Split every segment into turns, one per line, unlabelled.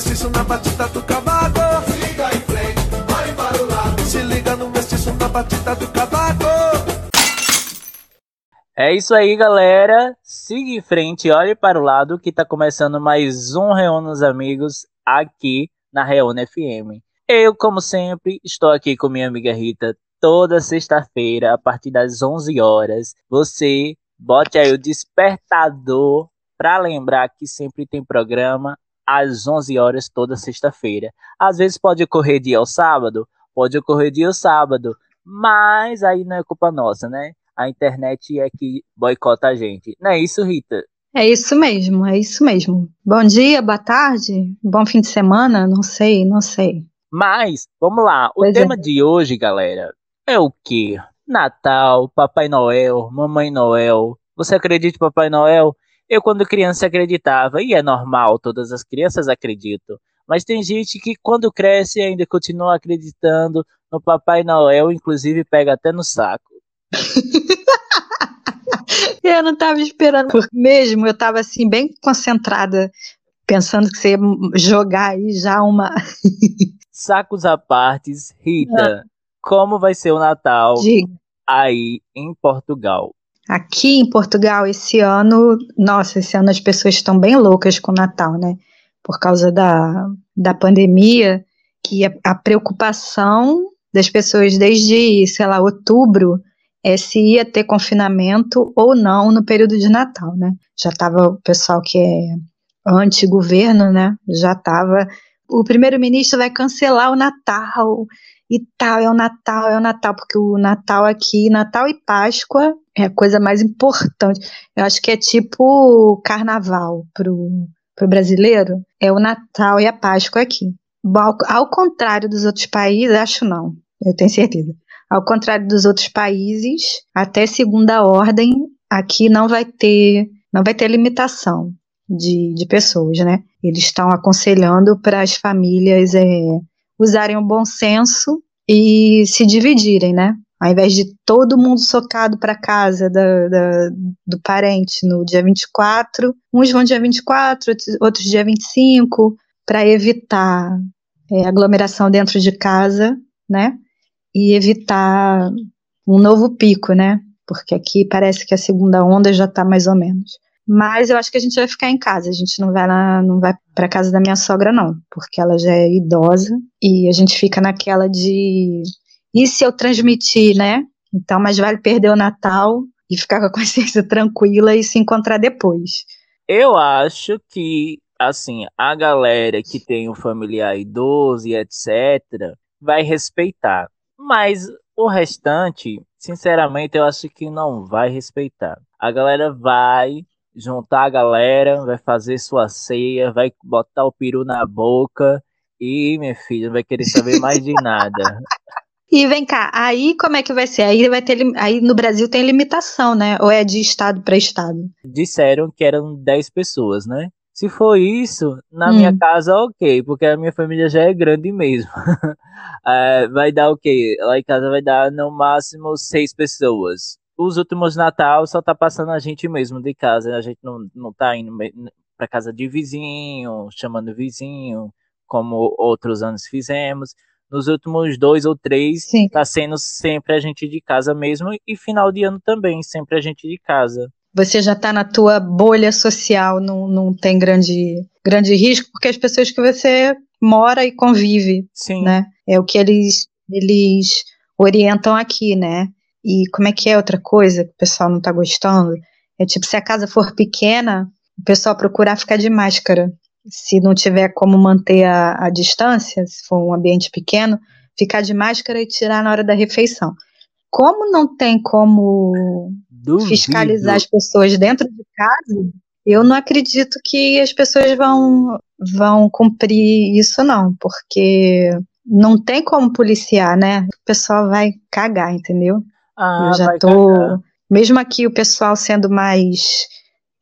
mestiço na batida do cavaco. Se liga em frente, olhe para o lado. Se liga no mestiço na batida do cavaco.
É isso aí, galera. Siga em frente, olhe para o lado que tá começando mais um Reúne os Amigos aqui na Reúne FM. Eu, como sempre, estou aqui com minha amiga Rita toda sexta-feira a partir das 11 horas. Você bote aí o despertador para lembrar que sempre tem programa às 11 horas toda sexta-feira. Às vezes pode ocorrer dia ao sábado, pode ocorrer dia ao sábado, mas aí não é culpa nossa, né? A internet é que boicota a gente. Não é isso, Rita?
É isso mesmo, é isso mesmo. Bom dia, boa tarde, bom fim de semana, não sei, não sei.
Mas, vamos lá, o
Pois é.
tema de hoje, galera, é o quê? Natal, Papai Noel, Mamãe Noel. Você acredita em Papai Noel? Eu, quando criança, acreditava, e é normal, todas as crianças acreditam. Mas tem gente que, quando cresce, ainda continua acreditando no Papai Noel, inclusive pega até no saco.
Eu não estava esperando por mesmo, eu estava assim, bem concentrada, pensando que você ia jogar aí já uma.
Sacos à partes, Rita, como vai ser o Natal
Diga.
aí em Portugal?
Aqui em Portugal, esse ano, nossa, esse ano as pessoas estão bem loucas com o Natal, né? Por causa da, da pandemia, que a, a preocupação das pessoas desde, sei lá, outubro é se ia ter confinamento ou não no período de Natal, né? Já estava o pessoal que é anti-governo, né? Já estava. O primeiro-ministro vai cancelar o Natal e tal, é o Natal, é o Natal, porque o Natal aqui, Natal e Páscoa é a coisa mais importante. Eu acho que é tipo carnaval pro, pro brasileiro, é o Natal e a Páscoa aqui. Ao, ao contrário dos outros países, acho não, eu tenho certeza. Ao contrário dos outros países, até segunda ordem, aqui não vai ter, não vai ter limitação de, de pessoas, né? Eles estão aconselhando para as famílias é, usarem o bom senso e se dividirem, né? Ao invés de todo mundo socado para casa da, da- do parente no dia 24, uns vão dia 24, outros- dia 25, para evitar é, aglomeração dentro de casa, né? E evitar um novo pico, né? Porque aqui parece que a segunda onda já está mais ou menos. Mas eu acho que a gente vai ficar em casa. A gente não vai lá, não vai para casa da minha sogra não, porque ela já é idosa e a gente fica naquela de e se eu transmitir, né? Então, mais vale perder o Natal e ficar com a consciência tranquila e se encontrar depois.
Eu acho que, assim, a galera que tem um familiar idoso e etc., vai respeitar. Mas o restante, sinceramente, eu acho que não vai respeitar. A galera vai juntar a galera, vai fazer sua ceia, vai botar o peru na boca e, minha filha, não vai querer saber mais de nada.
E vem cá, aí como é que vai ser? Aí vai ter, aí no Brasil tem limitação, né? Ou é de estado para estado?
disseram que eram 10 pessoas, né? Se for isso, na
Hum.
minha casa, ok, porque a minha família já é grande mesmo. É, vai dar o quê? Lá em casa vai dar no máximo seis pessoas. Os últimos Natal só tá passando a gente mesmo de casa, a gente não, não tá indo pra casa de vizinho, chamando vizinho, como outros anos fizemos. Nos últimos dois ou três,
Sim.
tá sendo sempre a gente de casa mesmo, e final de ano também, sempre a gente de casa.
Você já está na tua bolha social, não, não tem grande, grande risco, porque as pessoas que você mora e convive,
Sim.
né? É o que eles, eles orientam aqui, né? E como é que é outra coisa que o pessoal não está gostando? É tipo, se a casa for pequena, o pessoal procurar ficar de máscara. Se não tiver como manter a, a distância, se for um ambiente pequeno, ficar de máscara e tirar na hora da refeição. Como não tem como
Duvido.
fiscalizar as pessoas dentro de casa, eu não acredito que as pessoas vão, vão cumprir isso, não, porque não tem como policiar, né? O pessoal vai cagar, entendeu?
Ah,
eu já
vai
tô. Mesmo aqui o pessoal sendo mais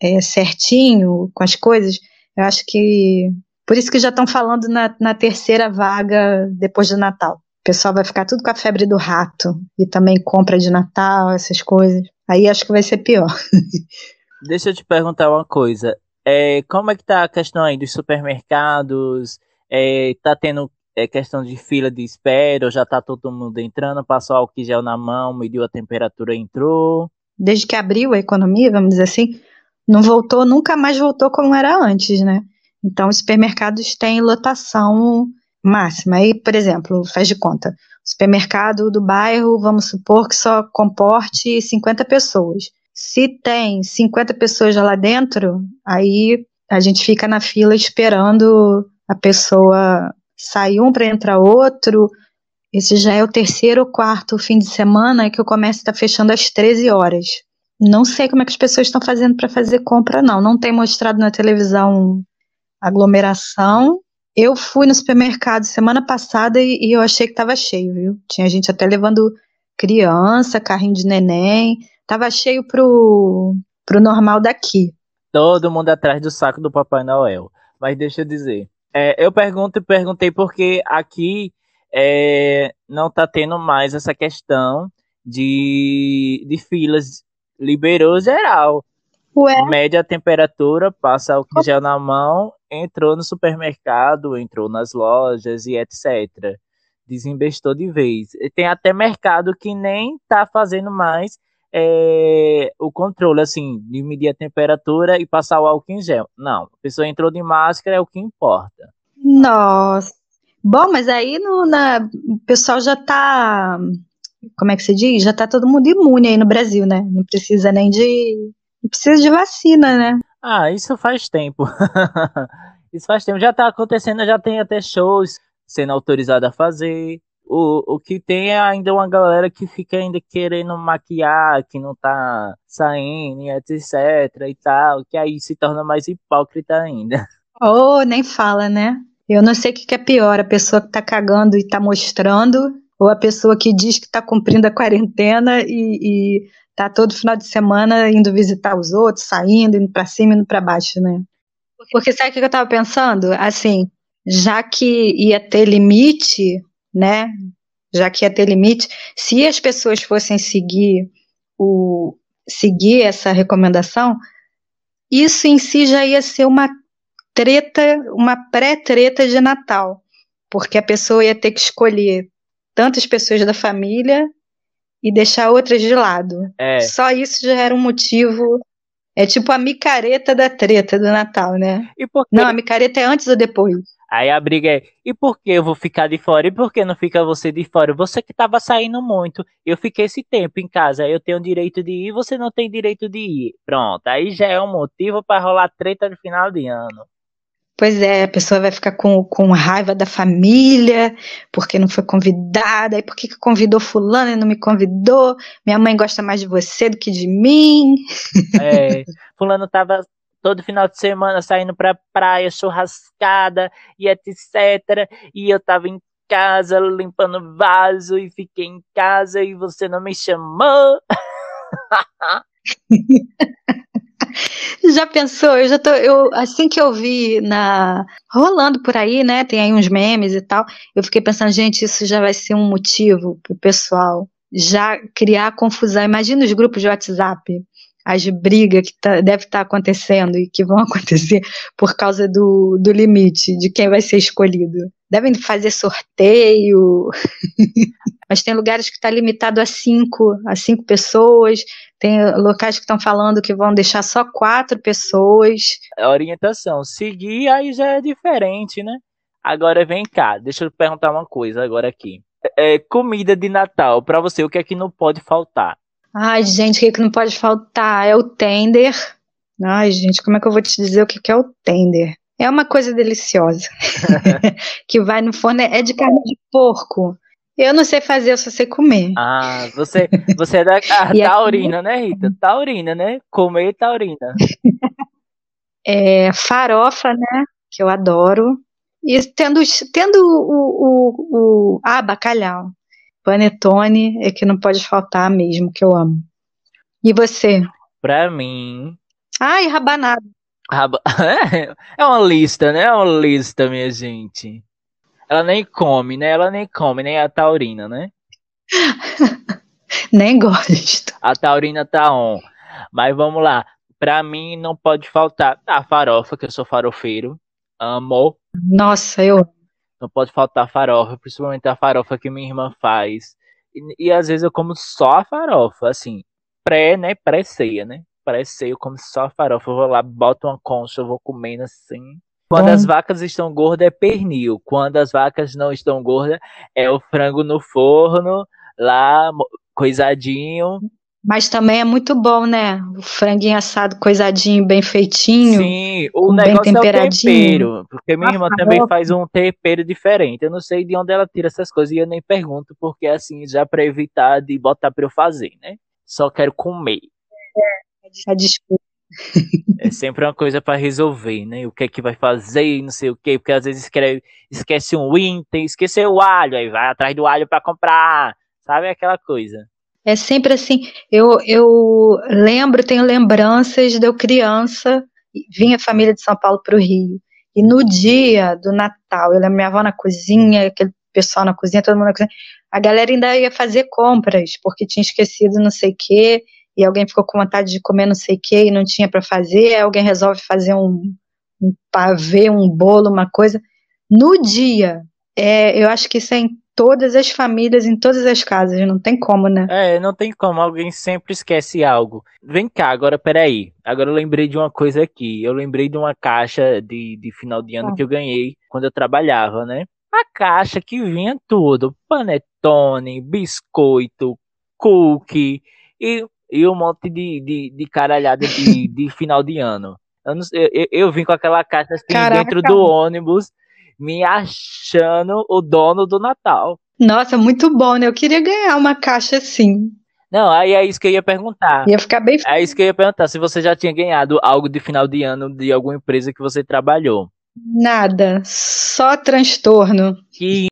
é, certinho com as coisas, eu acho que. Por isso que já estão falando na, na terceira vaga depois do Natal. O pessoal vai ficar tudo com a febre do rato e também compra de Natal, essas coisas. Aí acho que vai ser pior.
Deixa eu te perguntar uma coisa. É, como é que tá a questão aí dos supermercados É, tá tendo é, questão de fila de espera, já tá todo mundo entrando, passou álcool gel na mão, mediu a temperatura, entrou.
Desde que abriu a economia, vamos dizer assim, não voltou, nunca mais voltou como era antes, né? Então, os supermercados têm lotação máxima. Aí, por exemplo, faz de conta, supermercado do bairro, vamos supor que só comporte 50 pessoas. Se tem 50 pessoas lá dentro, aí a gente fica na fila esperando a pessoa sair um para entrar outro. Esse já é o terceiro ou quarto fim de semana que o comércio está fechando às 13 horas. Não sei como é que as pessoas estão fazendo para fazer compra, não. Não tem mostrado na televisão aglomeração. Eu fui no supermercado semana passada e, e eu achei que estava cheio, viu? Tinha gente até levando criança, carrinho de neném. Tava cheio pro, pro normal daqui.
Todo mundo atrás do saco do Papai Noel. Mas deixa eu dizer. É, eu pergunto perguntei porque aqui é, não tá tendo mais essa questão de, de filas. Liberou geral.
Ué?
Média temperatura, passa o que gel na mão, entrou no supermercado, entrou nas lojas e etc. Desinvestou de vez. Tem até mercado que nem tá fazendo mais é, o controle, assim, de medir a temperatura e passar o álcool em gel. Não, a pessoa entrou de máscara, é o que importa.
Nossa. Bom, mas aí no, na, o pessoal já tá. Como é que se diz? Já tá todo mundo imune aí no Brasil, né? Não precisa nem de. Não precisa de vacina, né?
Ah, isso faz tempo. isso faz tempo. Já tá acontecendo, já tem até shows sendo autorizado a fazer. O, o que tem é ainda uma galera que fica ainda querendo maquiar, que não tá saindo, etc e tal, que aí se torna mais hipócrita ainda.
Oh, nem fala, né? Eu não sei o que, é pior, a pessoa que tá cagando e tá mostrando, ou a pessoa que diz que tá cumprindo a quarentena e, e tá todo final de semana indo visitar os outros, saindo, indo pra cima, indo pra baixo, né? Porque sabe o que eu tava pensando? Assim, já que ia ter limite, né? Já que ia ter limite, se as pessoas fossem seguir o seguir essa recomendação, isso em si já ia ser uma treta, uma pré-treta de Natal, porque a pessoa ia ter que escolher tantas pessoas da família e deixar outras de lado.
É.
Só isso já era um motivo. É tipo a micareta da treta do Natal, né? Não, a micareta é antes ou depois?
Aí a briga é, e por que eu vou ficar de fora? E por que não fica você de fora? Você que tava saindo muito. Eu fiquei esse tempo em casa. Eu tenho direito de ir, você não tem direito de ir. Pronto. Aí já é um motivo para rolar treta no final de ano.
Pois é, a pessoa vai ficar com, com raiva da família, porque não foi convidada, e por que, que convidou fulano e não me convidou? Minha mãe gosta mais de você do que de mim.
É, fulano tava todo final de semana saindo pra praia, churrascada e etc. E eu tava em casa limpando vaso e fiquei em casa e você não me chamou.
Já pensou? Eu já tô, eu, assim que eu vi na rolando por aí, né? Tem aí uns memes e tal. Eu fiquei pensando, gente, isso já vai ser um motivo pro pessoal já criar confusão. Imagina os grupos de WhatsApp, as brigas que tá, deve estar tá acontecendo e que vão acontecer por causa do, do limite de quem vai ser escolhido. Devem fazer sorteio. Mas tem lugares que está limitado a cinco, a cinco pessoas. Tem locais que estão falando que vão deixar só quatro pessoas.
A orientação, seguir aí já é diferente, né? Agora vem cá, deixa eu perguntar uma coisa agora aqui. É, comida de Natal, para você, o que é que não pode faltar?
Ai, gente, o que, que não pode faltar? É o tender. Ai, gente, como é que eu vou te dizer o que, que é o tender? É uma coisa deliciosa. que vai no forno, é de carne de porco. Eu não sei fazer, eu só sei comer.
Ah, você, você é da ah, taurina, né, Rita? Taurina, né? Comer taurina.
é, farofa, né? Que eu adoro. E tendo, tendo o, o, o. Ah, bacalhau. Panetone é que não pode faltar mesmo, que eu amo. E você?
Pra mim.
Ai, rabanada.
Raba... É uma lista, né? É uma lista, minha gente. Ela nem come, né? Ela nem come, nem a taurina, né?
nem gosto.
A taurina tá on. Mas vamos lá. Pra mim não pode faltar a farofa, que eu sou farofeiro. Amo.
Nossa, eu.
Não pode faltar farofa, principalmente a farofa que minha irmã faz. E, e às vezes eu como só a farofa, assim, pré, né? Pré-ceia, né? Pré-ceia eu como só a farofa. Eu vou lá, boto uma concha, eu vou comendo assim. Quando
Bom.
as vacas estão gordas é pernil. Quando as vacas não estão gordas é o frango no forno, lá coisadinho.
Mas também é muito bom, né? O franguinho assado, coisadinho, bem feitinho.
Sim, o
com bem
negócio é o
temperadinho.
tempero. Porque minha irmã também faz um tempero diferente. Eu não sei de onde ela tira essas coisas e eu nem pergunto, porque assim, já pra evitar de botar pra eu fazer, né? Só quero comer.
A desculpa.
É sempre uma coisa pra resolver, né? O que é que vai fazer, não sei o quê, porque às vezes escreve, esquece um item, esqueceu o alho, aí vai atrás do alho pra comprar, sabe aquela coisa.
É sempre assim. Eu, eu lembro, tenho lembranças de eu criança, vinha a família de São Paulo para o Rio. E no dia do Natal, eu lembro minha avó na cozinha, aquele pessoal na cozinha, todo mundo na cozinha. A galera ainda ia fazer compras, porque tinha esquecido não sei o quê, e alguém ficou com vontade de comer não sei o quê e não tinha para fazer. Aí alguém resolve fazer um, um pavê, um bolo, uma coisa. No dia, é, eu acho que isso é em todas as famílias, em todas as casas, não tem como, né?
É, não tem como, alguém sempre esquece algo. Vem cá, agora peraí. Agora eu lembrei de uma coisa aqui. Eu lembrei de uma caixa de, de final de ano
Ah.
que eu ganhei quando eu trabalhava, né? A caixa que vinha tudo: panetone, biscoito, cookie e, e um monte de, de, de caralhada de, de final de ano. Eu, não eu, eu vim com aquela caixa assim
Caraca.
dentro do ônibus, me achando o dono do Natal.
Nossa, muito bom, né? Eu queria ganhar uma caixa assim.
Não, aí é isso que eu ia perguntar.
Ia ficar bem.
É isso que eu ia perguntar, se você já tinha ganhado algo de final de ano de alguma empresa que você trabalhou.
Nada, só transtorno.
Que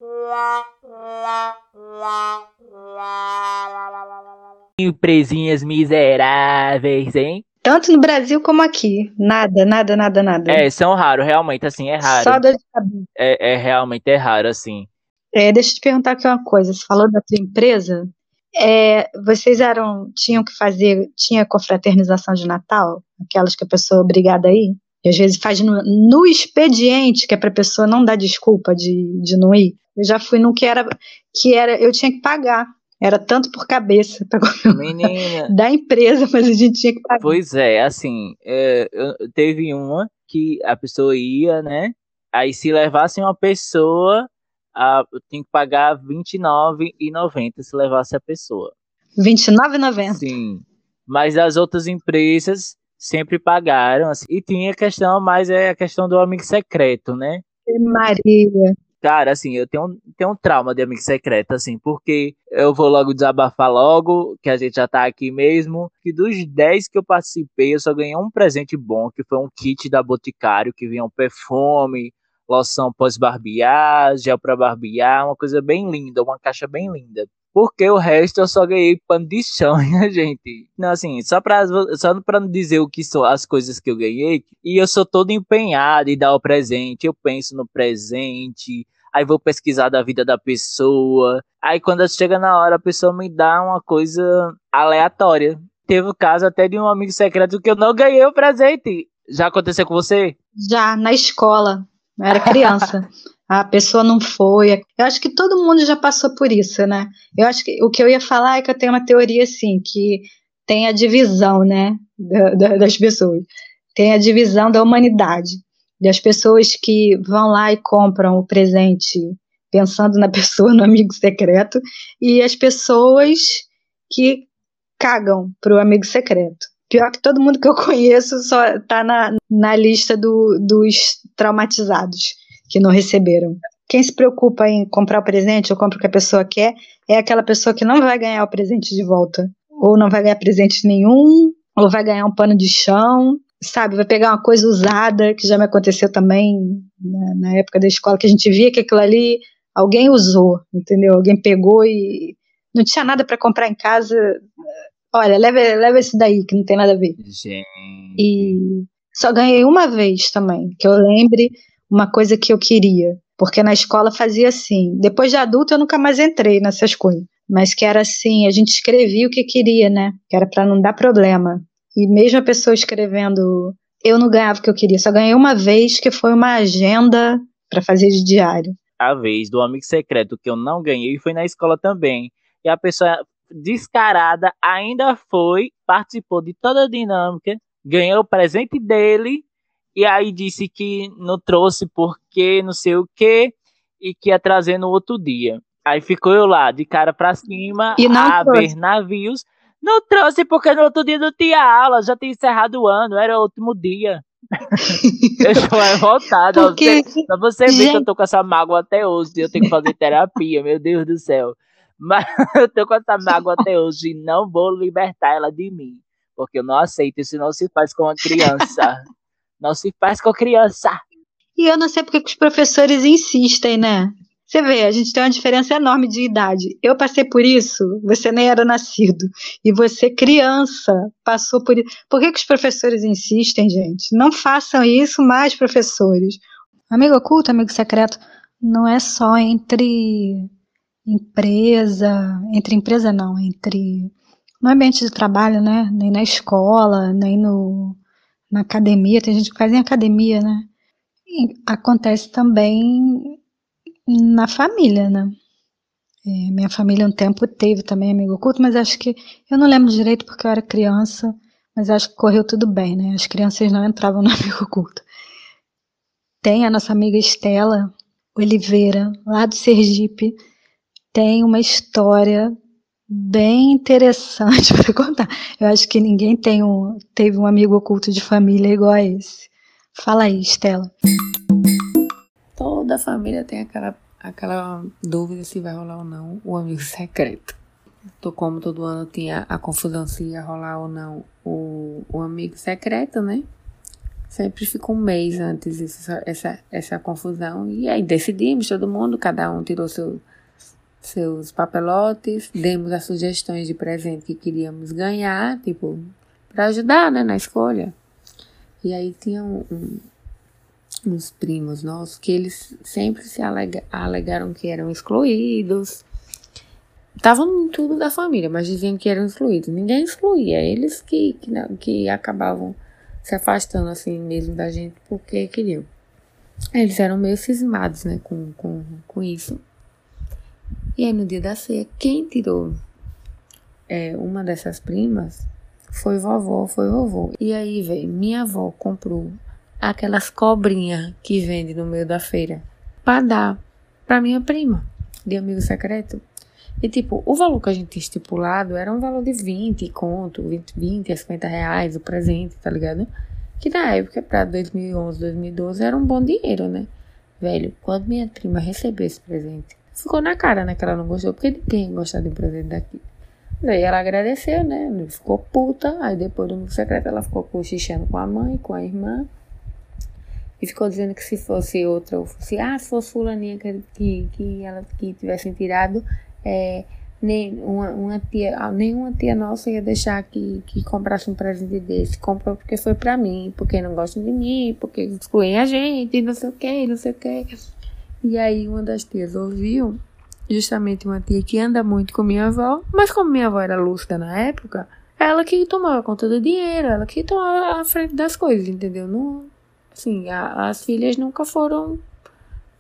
empresinhas miseráveis, hein?
Tanto no Brasil como aqui. Nada, nada, nada, nada.
É, são raros, realmente, assim, é
Só
raro.
dor de cabeça.
É, é realmente é raro, assim.
É, deixa eu te perguntar aqui uma coisa. Você falou da tua empresa. É, vocês eram, tinham que fazer, tinha confraternização de Natal? Aquelas que a pessoa é obrigada a ir? E às vezes faz no, no expediente, que é pra pessoa não dar desculpa de, de não ir. Eu já fui num que era, que era, eu tinha que pagar. Era tanto por cabeça pra
Menina,
da empresa, mas a gente tinha que pagar.
pois é, assim, é, eu- teve uma que a pessoa ia, né? Aí se levasse uma pessoa, a, tinha que pagar R$29,90 se levasse a pessoa.
R$29,90.
Sim. Mas as outras empresas sempre pagaram. assim. E tinha a questão, mas é a questão do amigo secreto, né?
Maria.
Cara, assim, eu tenho, um- tenho um trauma de amigo secreto, assim, porque eu vou logo desabafar logo, que a gente já tá aqui mesmo, que dos 10 que eu participei, eu só ganhei um presente bom, que foi um kit da Boticário, que vinha um perfume, loção pós-barbear, gel pra barbear, uma coisa bem linda, uma caixa bem linda. Porque o resto eu só ganhei pano de chão, né, gente? Não, assim, só pra, só pra não dizer o que são as coisas que eu ganhei, e eu sou todo empenhado em dar o presente, eu penso no presente, aí vou pesquisar da vida da pessoa, aí quando chega na hora a pessoa me dá uma coisa aleatória. Teve o caso até de um amigo secreto que eu não ganhei o presente. Já aconteceu com você?
Já na escola, eu era criança. A pessoa não foi. Eu acho que todo mundo já passou por isso, né? Eu acho que o que eu ia falar é que eu tenho uma teoria assim, que tem a divisão, né, da- da- das pessoas. Tem a divisão da humanidade. Das pessoas que vão lá e compram o presente pensando na pessoa, no amigo secreto, e as pessoas que cagam pro amigo secreto. Pior que todo mundo que eu conheço só tá na, na lista do- dos traumatizados que não receberam. Quem se preocupa em comprar o presente ou compra o que a pessoa quer é aquela pessoa que não vai ganhar o presente de volta. Ou não vai ganhar presente nenhum, ou vai ganhar um pano de chão, sabe? Vai pegar uma coisa usada, que já me aconteceu também na, na época da escola, que a gente via que aquilo ali alguém usou, entendeu? Alguém pegou e não tinha nada para comprar em casa. Olha, leva, leva esse daí, que não tem nada a ver.
Gente.
E só ganhei uma vez também, que eu lembre uma coisa que eu queria. Porque na escola fazia assim. Depois de adulto eu nunca mais entrei nessas coisas. Mas que era assim, a gente escrevia o que queria, né? Que era para não dar problema. E mesmo a pessoa escrevendo, eu não ganhava o que eu queria. Só ganhei uma vez que foi uma agenda para fazer de diário.
a vez do amigo secreto que eu não ganhei foi na escola também. E a pessoa descarada ainda foi, participou de toda a dinâmica, ganhou o presente dele e aí disse que não trouxe porque não sei o que e que ia trazer no outro dia. Aí ficou eu lá, de cara pra cima, a trouxe. ver navios. Não trouxe porque no outro dia não tinha aula, já tinha encerrado o ano, era o último dia. eu estou revoltada. Porque... Você, pra você ver que eu tô com essa mágoa até hoje, eu tenho que fazer terapia, meu Deus do céu. Mas eu tô com essa mágoa até hoje e não vou libertar ela de mim. Porque eu não aceito, isso não se faz com a criança. não se faz com a criança.
E eu não sei porque os professores insistem, né? Você vê, a gente tem uma diferença enorme de idade. Eu passei por isso, você nem era nascido. E você, criança, passou por isso. Por que, que os professores insistem, gente? Não façam isso mais, professores. Amigo oculto, amigo secreto, não é só entre empresa, entre empresa não, entre no ambiente de trabalho, né? Nem na escola, nem no, na academia. Tem gente que faz em academia, né? E acontece também na família, né? É, minha família um tempo teve também amigo oculto, mas acho que eu não lembro direito porque eu era criança, mas acho que correu tudo bem, né? As crianças não entravam no amigo oculto. Tem a nossa amiga Estela Oliveira, lá do Sergipe, tem uma história bem interessante para contar. Eu acho que ninguém tem um, teve um amigo oculto de família igual a esse. Fala aí, Estela
toda família tem aquela, aquela dúvida se vai rolar ou não o amigo secreto. Tô, como todo ano tinha a confusão se ia rolar ou não o, o amigo secreto, né? Sempre fica um mês antes essa, essa, essa confusão. E aí decidimos, todo mundo, cada um tirou seu, seus papelotes, demos as sugestões de presente que queríamos ganhar, tipo, para ajudar, né, na escolha. E aí tinha um uns primos nossos que eles sempre se alega, alegaram que eram excluídos. Estavam tudo da família, mas diziam que eram excluídos. Ninguém excluía, eles que, que, que acabavam se afastando assim mesmo da gente porque queriam. Eles eram meio cismados, né, com, com, com isso. E aí no dia da ceia, quem tirou é, uma dessas primas foi vovó, foi vovô. E aí, velho, minha avó comprou aquelas cobrinhas que vende no meio da feira para dar para minha prima de amigo secreto. E tipo, o valor que a gente tinha estipulado era um valor de 20 conto, 20, 20 a 50 reais o presente, tá ligado? Que na época, pra 2011, 2012, era um bom dinheiro, né? Velho, quando minha prima recebeu esse presente, ficou na cara, né? Que ela não gostou, porque ninguém gosta de um presente daqui. Daí ela agradeceu, né? Ficou puta. Aí depois do amigo secreto, ela ficou cochichando com a mãe, com a irmã. E ficou dizendo que se fosse outra, ou fosse, ah, se fosse fulaninha que, que, que ela que tivessem tirado, é, nem uma, uma tia, ah, nenhuma tia nossa ia deixar que, que comprasse um presente desse. Comprou porque foi pra mim, porque não gostam de mim, porque excluem a gente, não sei o que, não sei o que. E aí uma das tias ouviu, justamente uma tia que anda muito com minha avó, mas como minha avó era lúcida na época, ela que tomava conta do dinheiro, ela que tomava a frente das coisas, entendeu? Não, Sim, a, as filhas nunca foram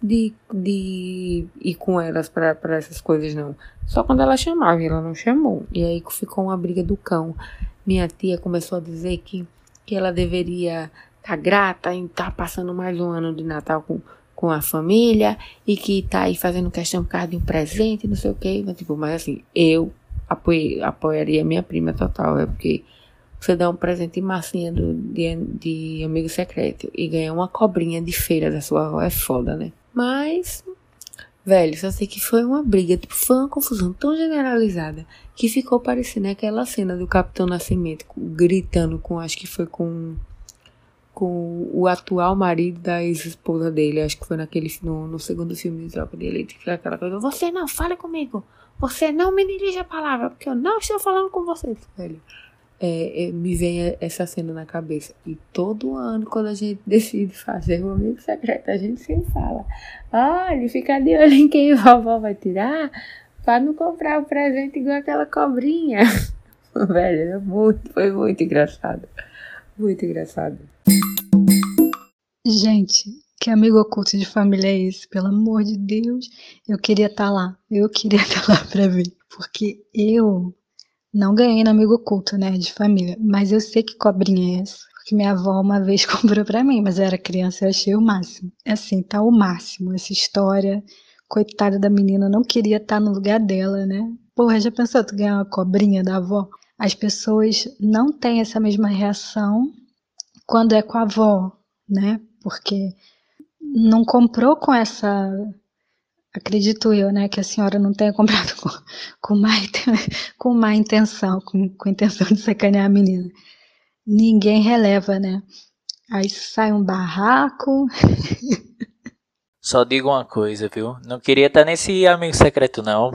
de, de ir com elas para essas coisas, não. Só quando ela chamava, ela não chamou. E aí ficou uma briga do cão. Minha tia começou a dizer que, que ela deveria estar tá grata em estar tá passando mais um ano de Natal com, com a família e que tá aí fazendo questão por causa de um presente, não sei o quê. Mas, tipo, mas assim, eu apoiei, apoiaria minha prima total, é porque você dá um presente massinha do, de, de amigo secreto e ganha uma cobrinha de feira da sua avó. É foda, né? Mas, velho, só sei que foi uma briga, tipo, foi uma confusão tão generalizada que ficou parecendo aquela cena do Capitão Nascimento gritando com, acho que foi com com o atual marido da ex-esposa dele, acho que foi naquele no, no segundo filme de Tropa de Elite, que aquela coisa, você não, fale comigo, você não me dirige a palavra, porque eu não estou falando com você, velho é, é, me vem essa cena na cabeça. E todo ano, quando a gente decide fazer um amigo secreto, a gente sempre fala: olha, fica de olho em quem vovó vai tirar, para não comprar o presente igual aquela cobrinha. Velho, é muito, foi muito engraçado. Muito engraçado.
Gente, Que amigo oculto de família é esse? Pelo amor de Deus. Eu queria estar tá lá. Eu queria estar tá lá para ver. Porque eu não ganhei no amigo oculto, né? De família. Mas eu sei que cobrinha é essa. Porque minha avó uma vez comprou para mim, mas eu era criança e achei o máximo. É assim, tá o máximo essa história. Coitada da menina, não queria estar tá no lugar dela, né? Porra, já pensou tu ganhar uma cobrinha da avó? As pessoas não têm essa mesma reação quando é com a avó, né? Porque não comprou com essa. Acredito eu, né? Que a senhora não tenha comprado com, com, má, com má intenção, com, com intenção de sacanear a menina. Ninguém releva, né? Aí sai um barraco.
Só digo uma coisa, viu? Não queria estar nesse amigo secreto, não.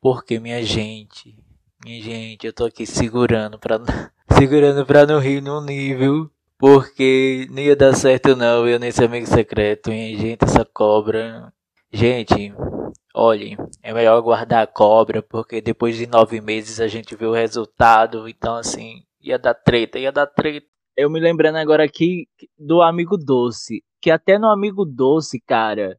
Porque, minha gente, minha gente, eu tô aqui segurando pra, segurando pra não rir num nível porque não ia dar certo não, eu nesse amigo secreto, hein? Gente, essa cobra. Gente, olhem, é melhor guardar a cobra, porque depois de nove meses a gente vê o resultado. Então, assim, ia dar treta, ia dar treta. Eu me lembrando agora aqui do amigo doce. Que até no amigo doce, cara,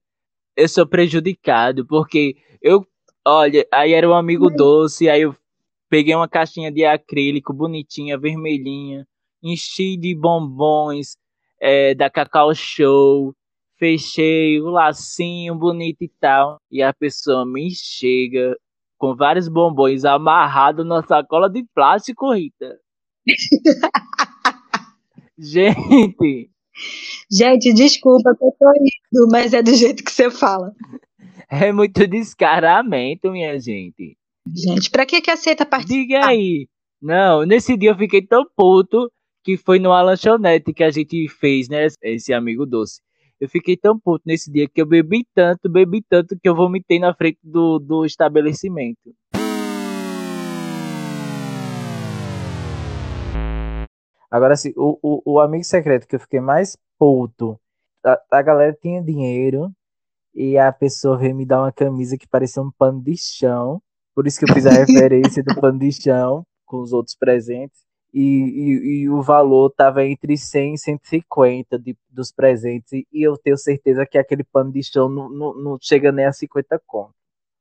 eu sou prejudicado, porque eu. Olha, aí era um amigo doce, aí eu peguei uma caixinha de acrílico bonitinha, vermelhinha enchi de bombons é, da Cacau Show, fechei o lacinho bonito e tal, e a pessoa me chega com vários bombons amarrados na sacola de plástico, Rita. Gente.
Gente, desculpa que eu tô rindo, mas é do jeito que você fala.
É muito descaramento, minha gente.
Gente, pra que que aceita participar?
Diga aí. Não, nesse dia eu fiquei tão puto que foi numa lanchonete que a gente fez, né? Esse amigo doce. Eu fiquei tão puto nesse dia que eu bebi tanto, bebi tanto que eu vomitei na frente do, do estabelecimento. Agora, assim, o, o, o amigo secreto que eu fiquei mais puto, a, a galera tinha dinheiro e a pessoa veio me dar uma camisa que parecia um pano de chão. Por isso que eu fiz a referência do pano de chão com os outros presentes e, e, e, o valor estava entre 100 e 150 de, dos presentes, e eu tenho certeza que aquele pano de chão não, não, não chega nem a 50 conto.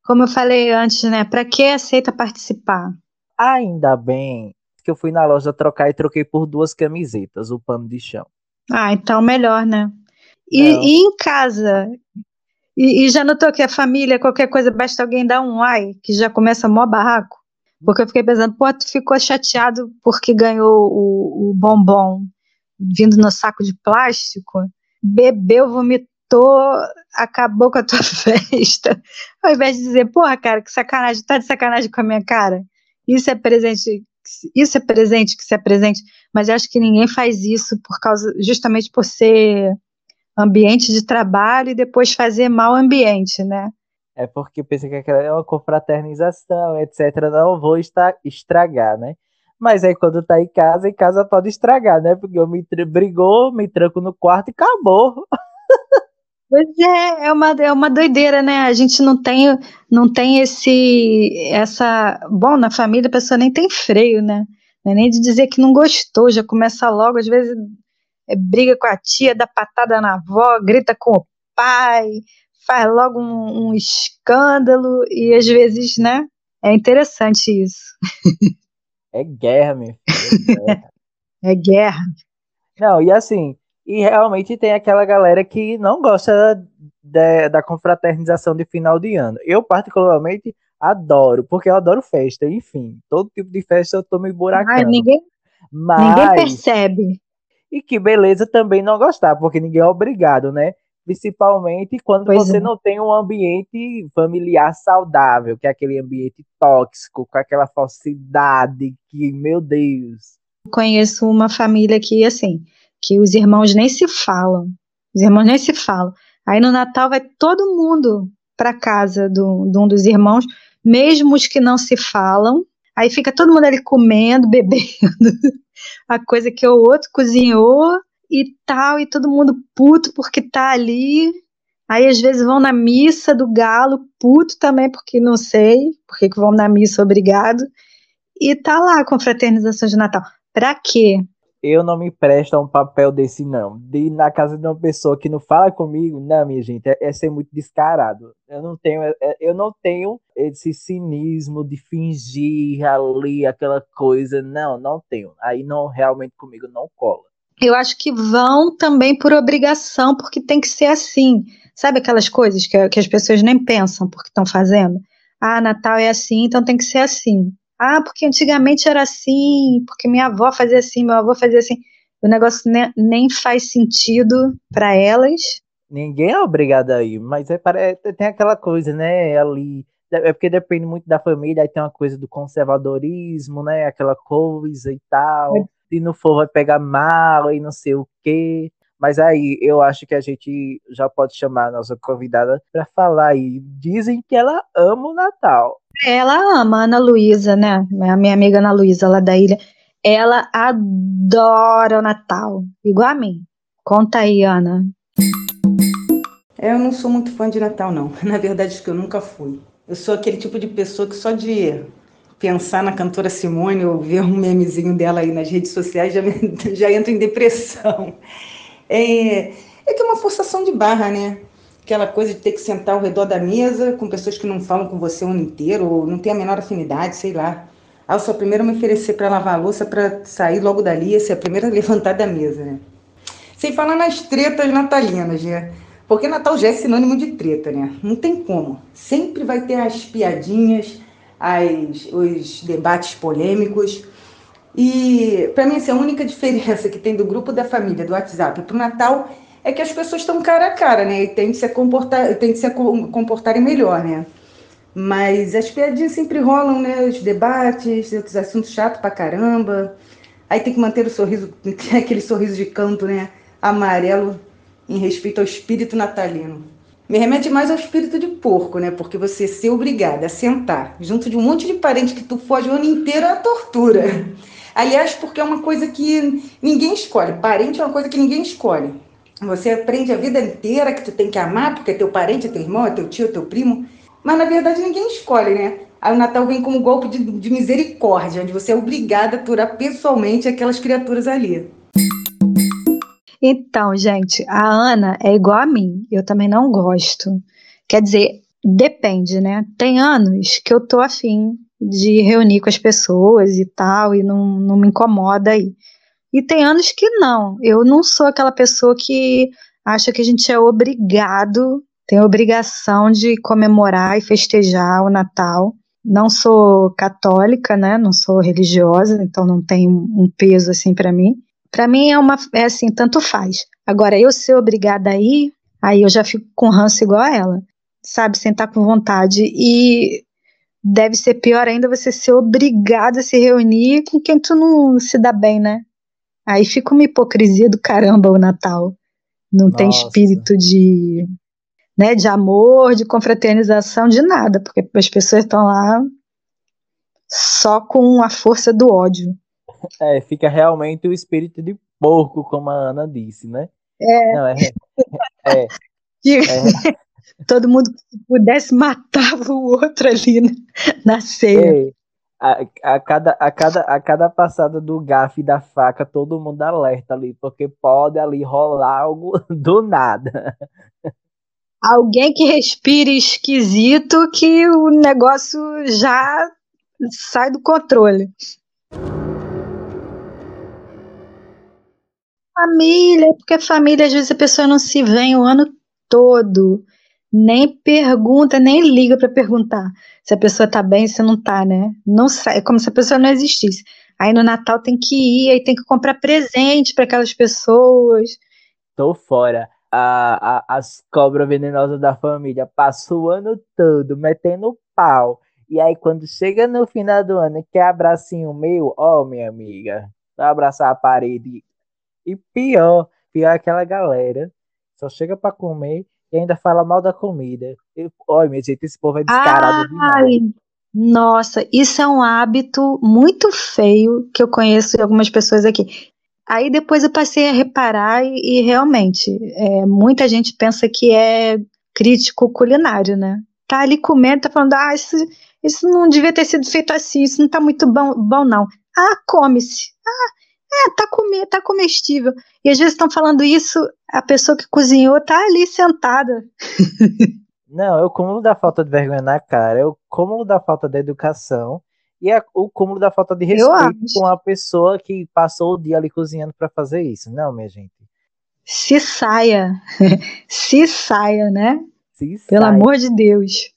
Como eu falei antes, né? Para que aceita participar?
Ainda bem que eu fui na loja trocar e troquei por duas camisetas, o pano de chão.
Ah, então melhor, né? E, e em casa? E, e, já notou que a família, qualquer coisa, basta alguém dar um ai, que já começa mó barraco? Porque eu fiquei pensando, pô, tu ficou chateado porque ganhou o, o bombom vindo no saco de plástico, bebeu, vomitou, acabou com a tua festa. Ao invés de dizer, porra, cara, que sacanagem, tá de sacanagem com a minha cara. Isso é presente, isso é presente que se é presente, mas acho que ninguém faz isso por causa, justamente por ser ambiente de trabalho e depois fazer mal ambiente, né?
É porque pensa que aquela é uma confraternização, etc. Não vou estragar, né? Mas aí quando tá em casa, em casa pode estragar, né? Porque eu me brigou, me tranco no quarto e acabou.
Pois é, é uma, é uma doideira, né? A gente não tem, não tem esse, essa, bom, na família a pessoa nem tem freio, né? É nem de dizer que não gostou, já começa logo, às vezes é, briga com a tia, dá patada na avó, grita com o pai, faz logo um, um escândalo e às vezes, né? É interessante isso.
É guerra, meu filho. É guerra.
é guerra.
Não, e assim, e realmente tem aquela galera que não gosta de, da confraternização de final de ano. Eu, particularmente, adoro, porque eu adoro festa, enfim. Todo tipo de festa eu tô me buracando.
Ah, ninguém, Mas... ninguém percebe.
E que beleza também não gostar, porque ninguém é obrigado, né? Principalmente quando pois você é. não tem um ambiente familiar saudável, que é aquele ambiente tóxico, com aquela falsidade que, meu Deus.
Conheço uma família que, assim, que os irmãos nem se falam. Os irmãos nem se falam. Aí no Natal vai todo mundo para casa do, de um dos irmãos, mesmo os que não se falam. Aí fica todo mundo ali comendo, bebendo, a coisa que o outro cozinhou e tal, e todo mundo puto porque tá ali. Aí às vezes vão na missa do galo, puto também, porque não sei, porque que vão na missa, obrigado. E tá lá com fraternização de Natal. Pra quê?
eu não me presto a um papel desse, não. De ir na casa de uma pessoa que não fala comigo, não, minha gente, é, é ser muito descarado. Eu não tenho, é, é eu não tenho esse cinismo de fingir ali aquela coisa. Não, não tenho. Aí não realmente comigo não cola.
Eu acho que vão também por obrigação, porque tem que ser assim. Sabe aquelas coisas que, que as pessoas nem pensam porque estão fazendo? Ah, Natal é assim, então tem que ser assim. Ah, porque antigamente era assim, porque minha avó fazia assim, meu avô fazia assim. O negócio ne nem faz sentido para elas.
Ninguém é obrigado a ir, mas é, é, tem aquela coisa, né, ali. É porque depende muito da família, aí tem uma coisa do conservadorismo, né, aquela coisa e tal. É. Se não for, vai pegar mal e não sei o quê. Mas aí eu acho que a gente já pode chamar a nossa convidada para falar aí. Dizem que ela ama o Natal.
Ela ama a Ana Luísa, né? A minha amiga Ana Luísa, lá da ilha. Ela adora o Natal, igual a mim. Conta aí, Ana.
Eu não sou muito fã de Natal, não. Na verdade, acho que eu nunca fui. Eu sou aquele tipo de pessoa que só de pensar na cantora Simone ou ver um memezinho dela aí nas redes sociais já, já entro em depressão. É, é que é uma forçação de barra, né? Aquela coisa de ter que sentar ao redor da mesa com pessoas que não falam com você o ano inteiro, ou não tem a menor afinidade, sei lá. Ah, eu sou a primeira a me oferecer para lavar a louça para sair logo dali ser a primeira a levantar da mesa, né? Sem falar nas tretas natalinas, né? Porque Natal já é sinônimo de treta, né? Não tem como. Sempre vai ter as piadinhas, as, os debates polêmicos. E para mim, é a única diferença que tem do grupo da família do WhatsApp para o Natal é que as pessoas estão cara a cara, né? E tem que se comportar, tem se comportarem melhor, né? Mas as piadinhas sempre rolam, né? Os debates, os assuntos chatos pra caramba. Aí tem que manter o sorriso, aquele sorriso de canto, né? Amarelo, em respeito ao espírito natalino. Me remete mais ao espírito de porco, né? Porque você ser obrigada a sentar junto de um monte de parente que tu foge o ano inteiro é tortura. Aliás, porque é uma coisa que ninguém escolhe. Parente é uma coisa que ninguém escolhe. Você aprende a vida inteira que tu tem que amar, porque é teu parente, é teu irmão, é teu tio, é teu primo. Mas na verdade ninguém escolhe, né? Aí o Natal vem como um golpe de, de misericórdia, onde você é obrigada a aturar pessoalmente aquelas criaturas ali.
Então, gente, a Ana é igual a mim. Eu também não gosto. Quer dizer, depende, né? Tem anos que eu tô afim de reunir com as pessoas e tal, e não, não me incomoda aí. E tem anos que não. Eu não sou aquela pessoa que acha que a gente é obrigado, tem obrigação de comemorar e festejar o Natal. Não sou católica, né? Não sou religiosa, então não tem um peso assim para mim. Para mim é uma é assim, tanto faz. Agora eu ser obrigada a ir, aí eu já fico com ranço igual a ela. Sabe, sentar com vontade e deve ser pior ainda você ser obrigado a se reunir com quem tu não se dá bem, né? Aí fica uma hipocrisia do caramba o Natal. Não Nossa. tem espírito de, né, de amor, de confraternização, de nada, porque as pessoas estão lá só com a força do ódio.
É, fica realmente o espírito de porco, como a Ana disse, né?
É. Não, é, é, é, todo mundo que pudesse matava o outro ali na, na ceia.
a, a, cada, a, cada, a cada passada do garfo e da faca, todo mundo alerta ali, porque pode ali rolar algo do nada.
Alguém que respire esquisito que o negócio já sai do controle. Família, porque família, às vezes a pessoa não se vê o ano todo nem pergunta, nem liga para perguntar se a pessoa tá bem, se não tá, né? Não sai, é como se a pessoa não existisse. Aí no Natal tem que ir, aí tem que comprar presente para aquelas pessoas.
Tô fora. A, a, as cobras venenosas da família passam o ano todo metendo pau. E aí, quando chega no final do ano, quer abracinho meu, ó, oh, minha amiga, vai abraçar a parede. E pior, pior é aquela galera só chega para comer e ainda fala mal da comida. olha, minha gente, esse povo é descarado Ai, demais.
Nossa, isso é um hábito muito feio que eu conheço de algumas pessoas aqui. Aí depois eu passei a reparar e, e realmente, é, muita gente pensa que é crítico culinário, né? Tá ali comendo, tá falando, ah, isso, isso não devia ter sido feito assim, isso não tá muito bom, bom não. Ah, come-se. Ah, É, tá, comer, tá comestível. E às vezes estão falando isso, a pessoa que cozinhou tá ali sentada.
Não, é o cúmulo da falta de vergonha na cara, é o cúmulo da falta de educação e é o cúmulo da falta de respeito com a pessoa que passou o dia ali cozinhando pra fazer isso. Não, minha gente.
Se saia. Se saia, né?
Se
Pelo amor de Deus.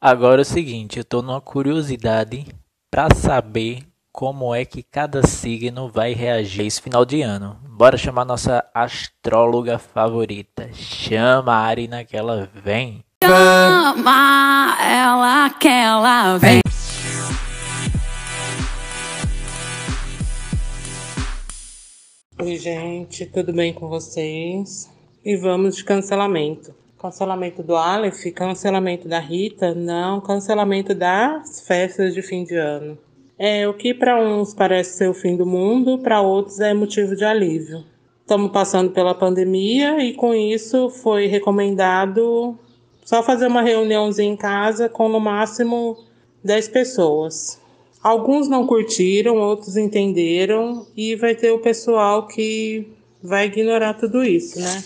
Agora é o seguinte, eu tô numa curiosidade pra saber como é que cada signo vai reagir esse final de ano. Bora chamar nossa astróloga favorita. Chama a Arina que ela vem.
Chama ela que ela vem.
Oi, gente, tudo bem com vocês? E vamos de cancelamento. Cancelamento do Aleph, cancelamento da Rita, não, cancelamento das festas de fim de ano. É o que para uns parece ser o fim do mundo, para outros é motivo de alívio. Estamos passando pela pandemia e com isso foi recomendado só fazer uma reuniãozinha em casa com no máximo 10 pessoas. Alguns não curtiram, outros entenderam e vai ter o pessoal que vai ignorar tudo isso, né?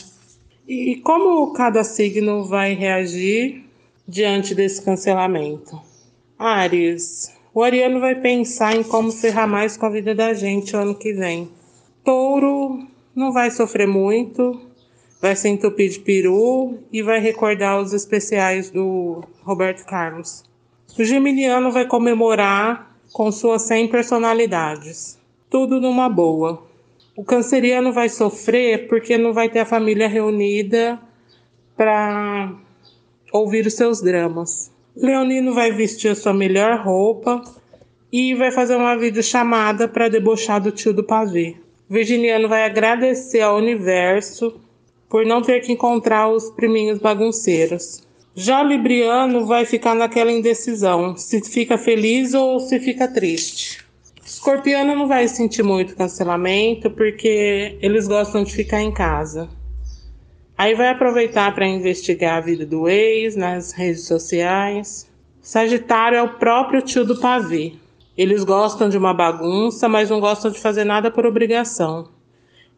E como cada signo vai reagir diante desse cancelamento? Ares, o ariano vai pensar em como ferrar mais com a vida da gente o ano que vem. Touro não vai sofrer muito, vai se entupir de peru e vai recordar os especiais do Roberto Carlos. O geminiano vai comemorar com suas 100 personalidades. Tudo numa boa. O canceriano vai sofrer porque não vai ter a família reunida para ouvir os seus dramas. Leonino vai vestir a sua melhor roupa e vai fazer uma videochamada para debochar do tio do pavê. Virginiano vai agradecer ao universo por não ter que encontrar os priminhos bagunceiros. Já Libriano vai ficar naquela indecisão, se fica feliz ou se fica triste. Escorpiano não vai sentir muito cancelamento porque eles gostam de ficar em casa. Aí vai aproveitar para investigar a vida do ex nas redes sociais. Sagitário é o próprio tio do pavê. Eles gostam de uma bagunça, mas não gostam de fazer nada por obrigação.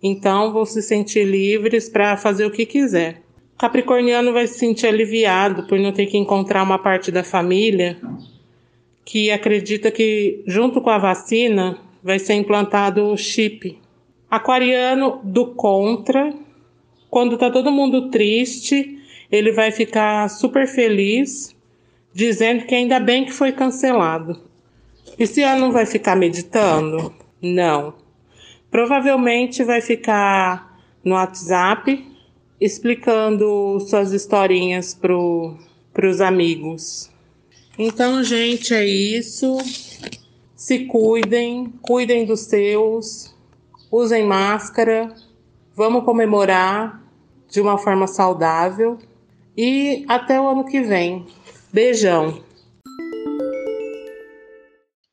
Então vão se sentir livres para fazer o que quiser. Capricorniano vai se sentir aliviado por não ter que encontrar uma parte da família que acredita que, junto com a vacina, vai ser implantado o chip. Aquariano, do contra, quando tá todo mundo triste, ele vai ficar super feliz, dizendo que ainda bem que foi cancelado. Esse ano vai ficar meditando? Não. Provavelmente vai ficar no WhatsApp explicando suas historinhas pro, pros amigos. Então, gente, é isso. Se cuidem, cuidem dos seus, usem máscara, vamos comemorar de uma forma saudável e até o ano que vem. Beijão.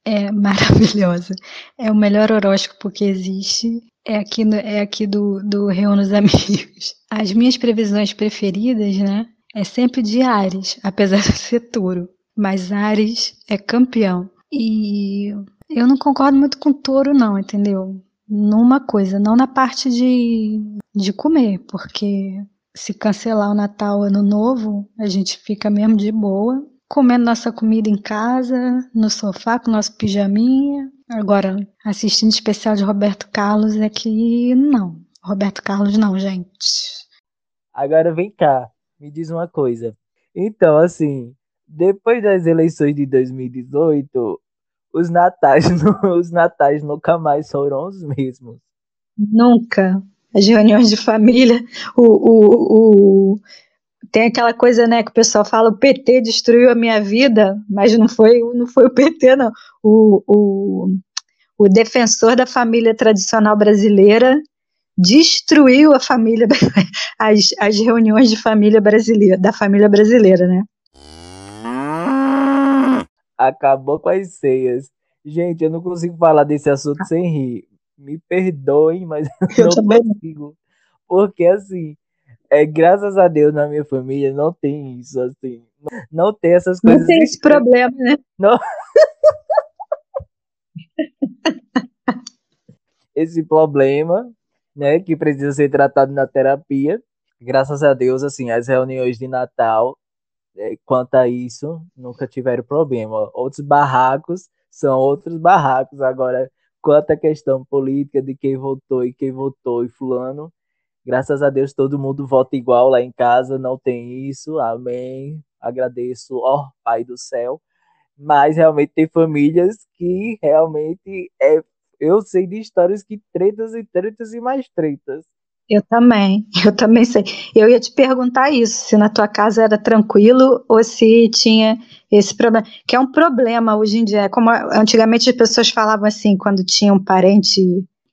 É maravilhosa. É o melhor horóscopo que existe. É aqui, no- é aqui do, do Reúne os Amigos. As minhas previsões preferidas, né? É sempre de Ares, apesar de ser touro. Mas Ares é campeão. E eu não concordo muito com touro, não, entendeu? Numa coisa, não na parte de, de comer, porque se cancelar o Natal, Ano Novo, a gente fica mesmo de boa, comendo nossa comida em casa, no sofá, com nosso pijaminha. Agora, assistindo especial de Roberto Carlos é que não. Roberto Carlos não, gente.
Agora vem cá, me diz uma coisa. Então, assim, depois das eleições de 2018, os natais, os natais nunca mais foram os mesmos.
Nunca. As reuniões de família, o, o, o- tem aquela coisa, né, que o pessoal fala, o PT destruiu a minha vida, mas não foi, não foi o PT, não. O, o, o defensor da família tradicional brasileira destruiu a família, as, as reuniões de família brasileira, da família brasileira, né?
Acabou com as ceias. Gente, eu não consigo falar desse assunto sem rir. Me perdoem, mas eu não
também não.
consigo. Porque, assim, é, graças a Deus na minha família não tem isso, assim. Não tem essas
Não
coisas
tem esse
estranhas.
problema, né?
esse problema, né, que precisa ser tratado na terapia. Graças a Deus, assim, as reuniões de Natal, quanto a isso, nunca tiveram problema. Outros barracos são outros barracos. Agora, quanto à questão política de quem votou e quem votou e fulano, graças a Deus todo mundo vota igual lá em casa, não tem isso. Amém. Agradeço, ó Pai do céu. Mas realmente tem famílias que realmente é eu sei de histórias que tretas e tretas e mais tretas.
Eu também, eu também sei. Eu ia te perguntar isso, se na tua casa era tranquilo ou se tinha esse problema. Que é um problema hoje em dia. Como antigamente as pessoas falavam assim, quando tinha um parente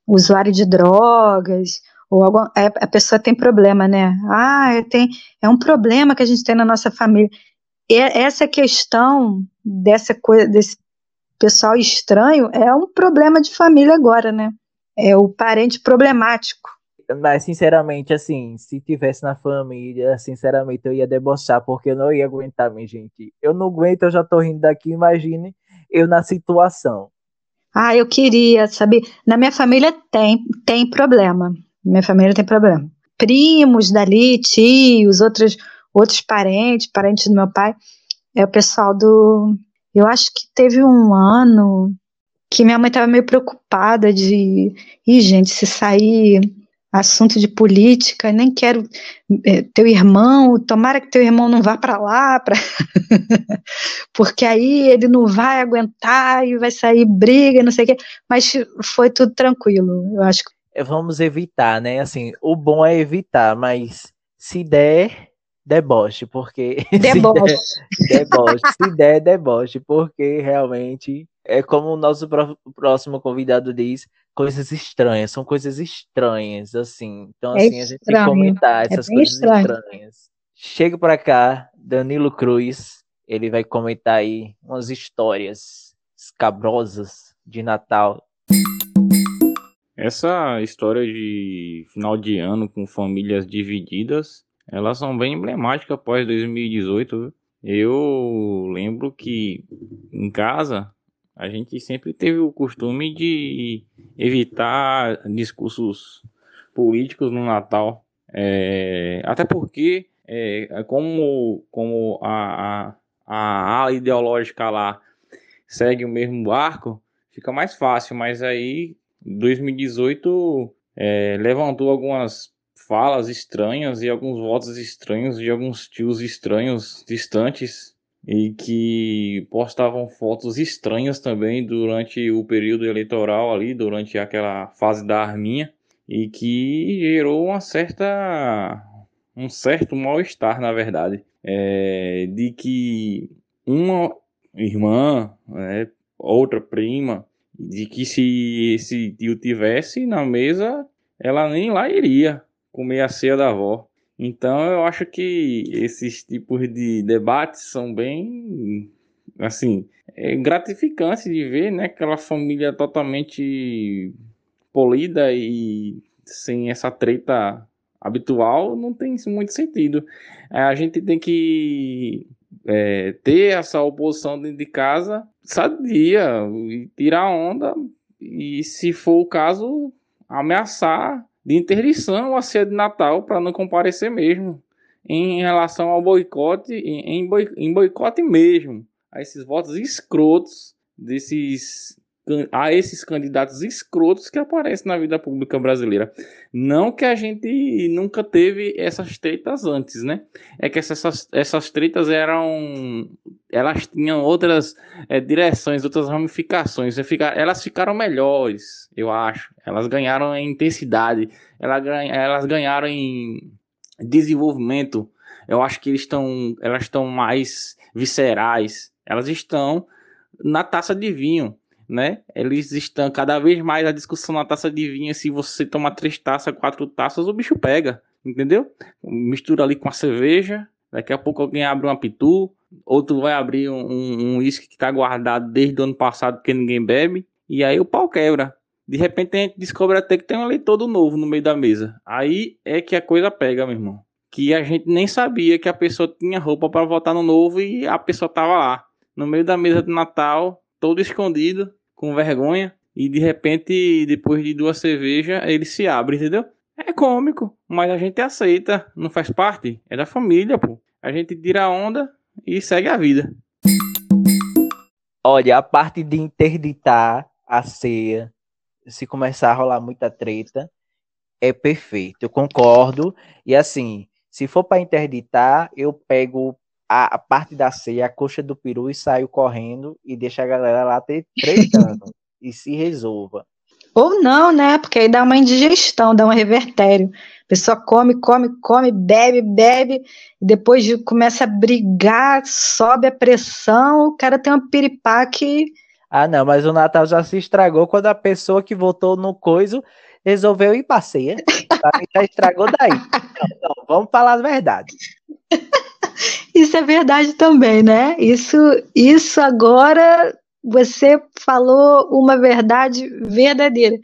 usuário de drogas, ou algum, é, a pessoa tem problema, né? Ah, tem, é um problema que a gente tem na nossa família. E essa questão dessa coisa, desse pessoal estranho é um problema de família agora, né? É o parente problemático.
Mas, sinceramente, assim, se tivesse na família, sinceramente, eu ia debochar, porque eu não ia aguentar, minha gente. Eu não aguento, eu já tô rindo daqui, imagine eu na situação.
Ah, eu queria, saber. Na minha família tem, tem problema. Minha família tem problema. Primos dali, tios, outros, outros parentes, parentes do meu pai, é o pessoal do, eu acho que teve um ano que minha mãe estava meio preocupada de, e gente, se sair assunto de política, nem quero é, teu irmão, tomara que teu irmão não vá para lá, pra... porque aí ele não vai aguentar e vai sair briga, não sei o quê, mas foi tudo tranquilo, eu acho.
É, vamos evitar, né? Assim, o bom é evitar, mas se der, deboche, porque.
Deboche.
Se der, deboche. se der, deboche, porque realmente é como o nosso próximo convidado diz, coisas estranhas, são coisas estranhas, assim. Então,
é
assim, a gente tem que comentar é essas é coisas estranho. estranhas. Chega para cá, Danilo Cruz, ele vai comentar aí umas histórias escabrosas de Natal.
Essa história de final de ano com famílias divididas elas são bem emblemáticas após 2018. Eu lembro que em casa a gente sempre teve o costume de evitar discursos políticos no Natal. É, até porque, é, como, como a, a, a ala ideológica lá segue o mesmo barco, fica mais fácil. Mas aí, 2018 é, levantou algumas falas estranhas e alguns votos estranhos de alguns tios estranhos distantes e que postavam fotos estranhas também durante o período eleitoral ali, durante aquela fase da arminha e que gerou uma certa um certo mal-estar, na verdade, é, de que uma irmã, né, outra prima, de que se esse tio tivesse na mesa, ela nem lá iria, comer a ceia da avó. Então eu acho que esses tipos de debates são bem assim, é gratificante de ver, né, aquela família totalmente polida e sem essa treta habitual não tem muito sentido. É, a gente tem que é, ter essa oposição dentro de casa sadia e tirar onda e se for o caso ameaçar de interdição a ceia de Natal para não comparecer mesmo em relação ao boicote, em, em boicote mesmo, a esses votos escrotos desses a esses candidatos escrotos que aparecem na vida pública brasileira. Não que a gente nunca teve essas tretas antes, né? É que essas, essas tretas eram. Elas tinham outras é, direções, outras ramificações. Elas ficaram melhores, eu acho. Elas ganharam em intensidade, elas ganharam em desenvolvimento. Eu acho que eles elas estão mais viscerais. Elas estão na taça de vinho né? Eles estão cada vez mais a discussão na taça de vinho. Se você toma três taças, quatro taças, o bicho pega, entendeu? Mistura ali com a cerveja. Daqui a pouco alguém abre uma pitu, outro vai abrir um uísque um que está guardado desde o ano passado porque ninguém bebe. E aí o pau quebra. De repente a gente descobre até que tem um eleitor novo no meio da mesa. Aí é que a coisa pega, meu irmão. Que a gente nem sabia que a pessoa tinha roupa para votar no novo e a pessoa tava lá. No meio da mesa de Natal, todo escondido, com vergonha, e de repente, depois de duas cervejas, ele se abre, entendeu? É cômico, mas a gente aceita, não faz parte, é da família, pô. A gente tira a onda e segue a vida.
Olha, a parte de interditar a ceia, se começar a rolar muita treta, é perfeito. Eu concordo. E assim, se for para interditar, eu pego a, a, parte da ceia, a coxa do peru e saio correndo e deixa a galera lá ter tretando e se resolva.
Ou não, né? Porque aí dá uma indigestão, dá um revertério. A pessoa come, come, come, bebe, bebe, depois começa a brigar, sobe a pressão, o cara tem uma piripaque.
Ah, não, mas o Natal já se estragou quando a pessoa que votou no coiso resolveu ir pra ceia. já estragou daí. Não, vamos falar a verdade.
Isso é verdade também, né? Isso, isso agora você falou uma verdade verdadeira.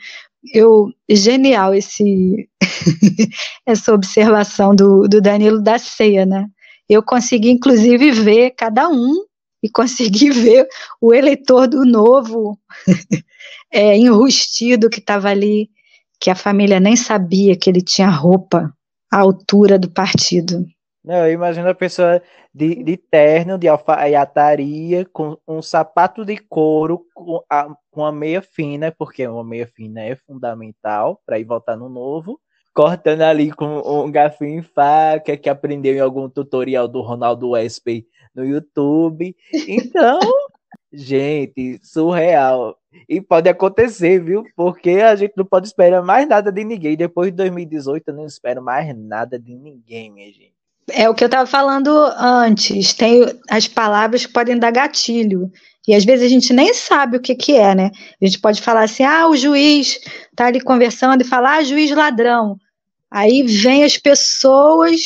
Eu, genial esse essa observação do, do Danilo da ceia, né? Eu consegui, inclusive, ver cada um e consegui ver o eleitor do novo é, enrustido que estava ali, que a família nem sabia que ele tinha roupa à altura do partido.
Não, eu imagino a pessoa de, de terno, de alfaiataria, com um sapato de couro, com a, com a meia fina, porque uma meia fina é fundamental para ir voltar no novo, cortando ali com um garfinho e faca, que aprendeu em algum tutorial do Ronaldo Wesper no YouTube. Então, gente, surreal. E pode acontecer, viu? Porque a gente não pode esperar mais nada de ninguém. Depois de 2018, eu não espero mais nada de ninguém, minha gente.
É o que eu estava falando antes. Tem as palavras que podem dar gatilho. E às vezes a gente nem sabe o que, que é, né? A gente pode falar assim: ah, o juiz está ali conversando e falar, ah, juiz ladrão. Aí vem as pessoas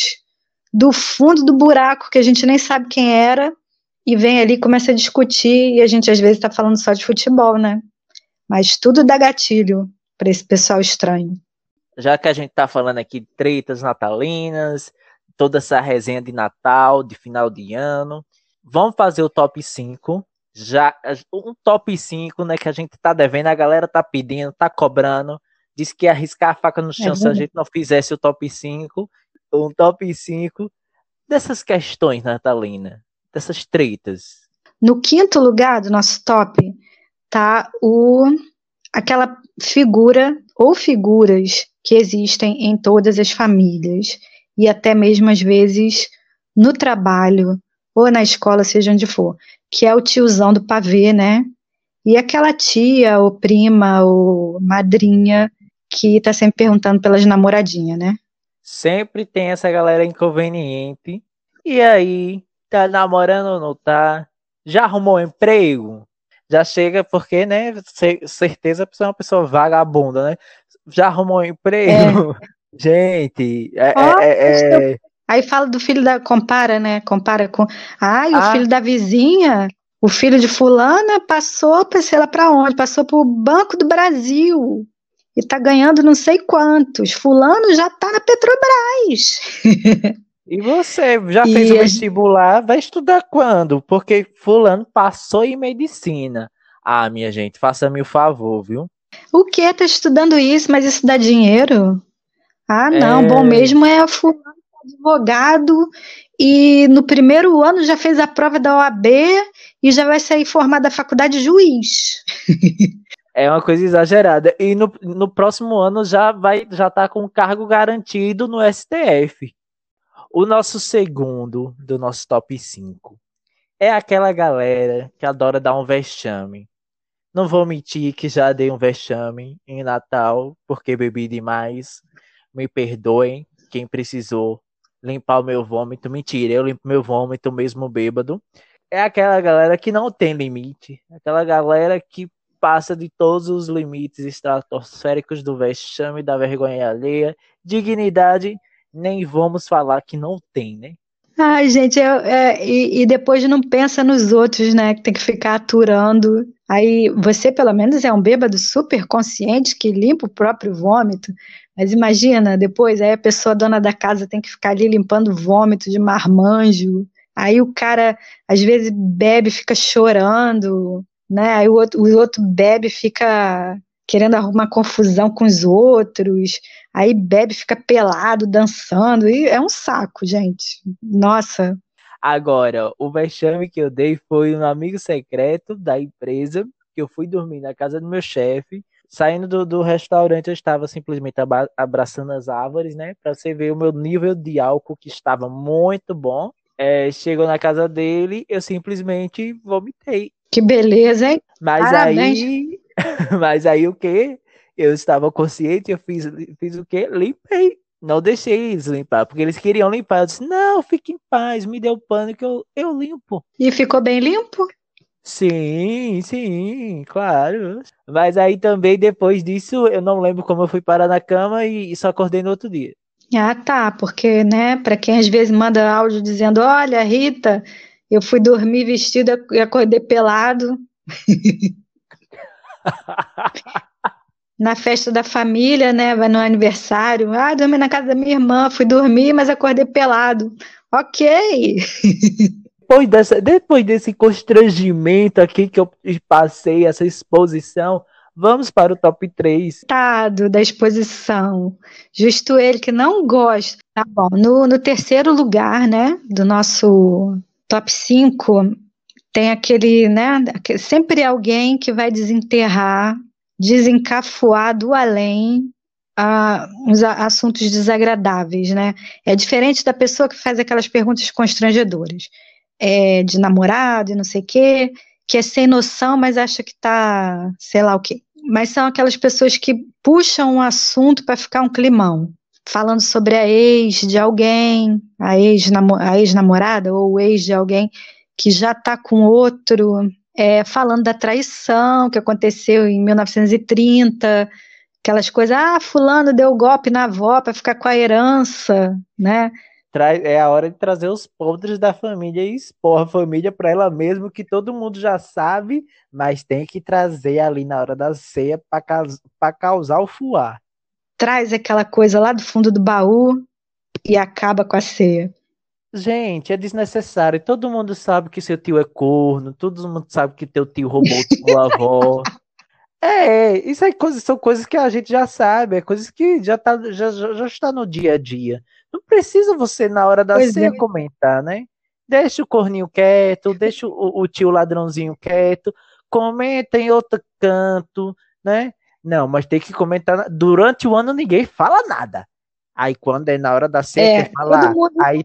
do fundo do buraco que a gente nem sabe quem era e vem ali começa a discutir e a gente às vezes está falando só de futebol, né? Mas tudo dá gatilho para esse pessoal estranho.
Já que a gente está falando aqui de tretas natalinas, toda essa resenha de Natal, de final de ano. Vamos fazer o top 5. Já um top 5, né, que a gente tá devendo, a galera tá pedindo, tá cobrando. Disse que ia arriscar a faca no chão é se a gente não fizesse o top 5. Um top 5 dessas questões, Natalina, dessas tretas.
No quinto lugar do nosso top tá o aquela figura ou figuras que existem em todas as famílias e até mesmo às vezes no trabalho ou na escola, seja onde for, que é o tiozão do pavê, né? E aquela tia, ou prima, ou madrinha que tá sempre perguntando pelas namoradinhas, né?
Sempre tem essa galera inconveniente. E aí, tá namorando ou não tá? Já arrumou um emprego? Já chega porque, né? Certeza a pessoa é uma pessoa vagabunda, né? Já arrumou um emprego? É. Gente, é, oh, é, é,
Aí fala do filho da. Compara, né? Compara com. Ai, o ah. filho da vizinha, o filho de Fulana passou, sei lá pra onde? Passou pro Banco do Brasil. E tá ganhando não sei quantos. Fulano já tá na Petrobras.
E você já e fez o vestibular? Vai estudar quando? Porque Fulano passou em medicina. Ah, minha gente, faça-me o favor, viu?
O que? Tá estudando isso, mas isso dá dinheiro? Ah, não, é... bom mesmo é fulano advogado e no primeiro ano já fez a prova da OAB e já vai sair formado da faculdade juiz.
É uma coisa exagerada. E no, no próximo ano já vai já tá com cargo garantido no STF. O nosso segundo do nosso top 5 é aquela galera que adora dar um vexame. Não vou mentir que já dei um vexame em Natal porque bebi demais me perdoem quem precisou limpar o meu vômito. Mentira, eu limpo meu vômito mesmo bêbado. É aquela galera que não tem limite, aquela galera que passa de todos os limites estratosféricos do vexame, da vergonha alheia, dignidade, nem vamos falar que não tem, né?
Ai, gente, é, e, e, depois não pensa nos outros, né? Que tem que ficar aturando. Aí você, pelo menos, é um bêbado super consciente que limpa o próprio vômito. Mas imagina, depois aí a pessoa dona da casa tem que ficar ali limpando vômito de marmanjo. Aí o cara às vezes bebe, fica chorando. né? Aí o outro, o outro bebe, fica querendo arrumar confusão com os outros, aí bebe, fica pelado, dançando, e é um saco, gente. Nossa.
Agora, o vexame que eu dei foi um amigo secreto da empresa, que eu fui dormir na casa do meu chefe, Saindo do, do restaurante, eu estava simplesmente abra abraçando as árvores, né? Para você ver o meu nível de álcool, que estava muito bom. É, chegou na casa dele, eu simplesmente vomitei.
Que beleza, hein?
Mas Parabéns. aí. mas aí o que? Eu estava consciente, eu fiz, fiz o quê? Limpei. Não deixei eles limpar, porque eles queriam limpar. Eu disse, não, fique em paz, me deu pano que eu, eu limpo.
E ficou bem limpo?
Sim, sim, claro. Mas aí também depois disso, eu não lembro como eu fui parar na cama e, e só acordei no outro dia.
Ah, tá, porque, né, para quem às vezes manda áudio dizendo: Olha, Rita, eu fui dormir vestida e acordei pelado. na festa da família, né? Vai no aniversário. Ah, dormi na casa da minha irmã, fui dormir, mas acordei pelado. Ok.
depois, dessa, depois desse constrangimento aqui que eu passei, essa exposição, vamos para o top 3.
Tado da exposição. Justo ele que não gosta. Tá bom. No, no terceiro lugar, né, do nosso top 5, tem aquele, né, sempre alguém que vai desenterrar, desencafuar do além uh, uns assuntos desagradáveis, né? É diferente da pessoa que faz aquelas perguntas constrangedoras é, de namorado e não sei o quê, que é sem noção, mas acha que tá, sei lá o quê. Mas são aquelas pessoas que puxam um assunto para ficar um climão, falando sobre a ex de alguém, a ex-namorada ou o ex de alguém que já tá com outro, é, falando da traição que aconteceu em 1930, aquelas coisas, ah, fulano deu golpe na avó para ficar com a herança, né?
É a hora de trazer os podres da família e expor a família para ela mesma, que todo mundo já sabe, mas tem que trazer ali na hora da ceia para causar o fuar.
Traz aquela coisa lá do fundo do baú e acaba com a ceia.
Gente, é desnecessário. Todo mundo sabe que seu tio é corno, todo mundo sabe que teu tio roubou tua avó. É, isso aí coisas, são coisas que a gente já sabe, é coisas que já, tá, já, já está no dia a dia. Não precisa você, na hora da pois ceia, é. comentar, né? Deixa o corninho quieto, deixa o, o tio ladrãozinho quieto, comenta em outro canto, né? Não, mas tem que comentar. Durante o ano ninguém fala nada. Aí quando é na hora da ceia, é, quer falar. Aí,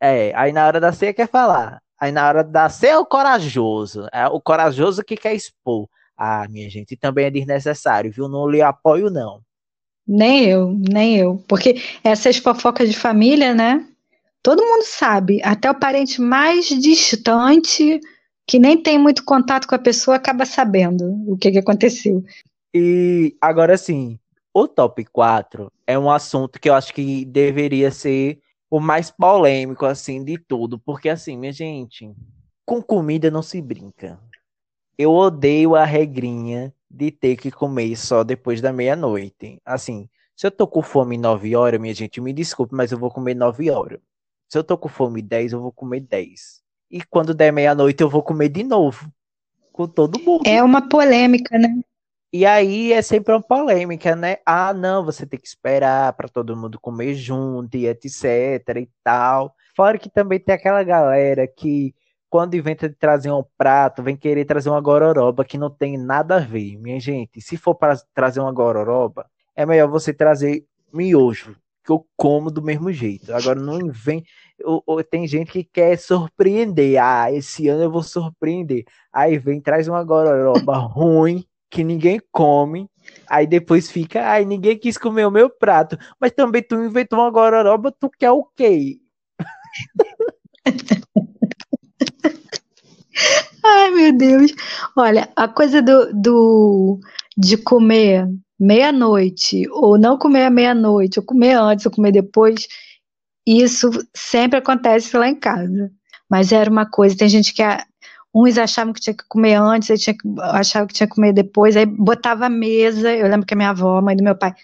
é, aí na hora da ceia quer falar. Aí na hora da ceia é o corajoso. É o corajoso que quer expor. Ah, minha gente, também é desnecessário, viu? Não lhe apoio, não.
Nem eu, nem eu. Porque essas fofocas de família, né? Todo mundo sabe. Até o parente mais distante, que nem tem muito contato com a pessoa, acaba sabendo o que, que aconteceu.
E agora sim, o top 4 é um assunto que eu acho que deveria ser o mais polêmico, assim, de tudo. Porque, assim, minha gente, com comida não se brinca. Eu odeio a regrinha de ter que comer só depois da meia-noite. Assim, se eu tô com fome 9 horas, minha gente, me desculpe, mas eu vou comer 9 horas. Se eu tô com fome 10, eu vou comer 10. E quando der meia-noite, eu vou comer de novo. Com todo mundo.
É uma polêmica, né?
E aí é sempre uma polêmica, né? Ah, não, você tem que esperar para todo mundo comer junto e etc e tal. Fora que também tem aquela galera que quando inventa de trazer um prato, vem querer trazer uma gororoba que não tem nada a ver. Minha gente, se for para trazer uma gororoba, é melhor você trazer miojo, que eu como do mesmo jeito. Agora não vem. Tem gente que quer surpreender. Ah, esse ano eu vou surpreender. Aí vem, traz uma gororoba ruim, que ninguém come. Aí depois fica, ai, ninguém quis comer o meu prato. Mas também tu inventou uma gororoba, tu quer o quê?
Ai, meu Deus. Olha, a coisa do, do de comer meia-noite, ou não comer à meia-noite, ou comer antes, ou comer depois, isso sempre acontece lá em casa. Mas era uma coisa, tem gente que uns achavam que tinha que comer antes, aí tinha que, achavam que tinha que comer depois, aí botava a mesa, eu lembro que a minha avó, a mãe do meu pai,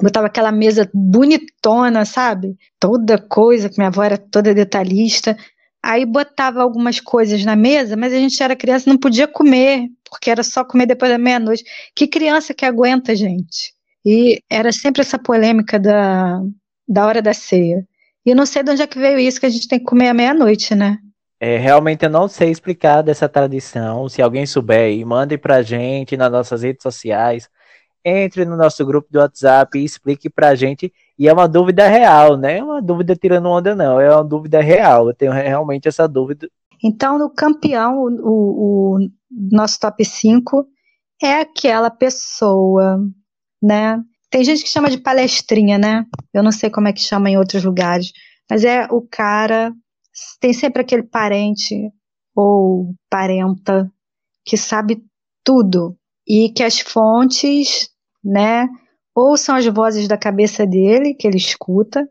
botava aquela mesa bonitona, sabe? Toda coisa, que minha avó era toda detalhista, Aí botava algumas coisas na mesa, mas a gente era criança não podia comer, porque era só comer depois da meia-noite. Que criança que aguenta, gente? E era sempre essa polêmica da, da hora da ceia. E eu não sei de onde é que veio isso, que a gente tem que comer à meia-noite, né?
É, realmente eu não sei explicar dessa tradição. Se alguém souber aí, mande pra gente nas nossas redes sociais. Entre no nosso grupo do WhatsApp e explique pra gente. E é uma dúvida real, né? É uma dúvida tirando onda, não. É uma dúvida real. Eu tenho realmente essa dúvida.
Então, no campeão, o, o, nosso top 5 é aquela pessoa, né? Tem gente que chama de palestrinha, né? Eu não sei como é que chama em outros lugares, mas é o cara. Tem sempre aquele parente ou parenta que sabe tudo e que as fontes, né? Ou são as vozes da cabeça dele que ele escuta,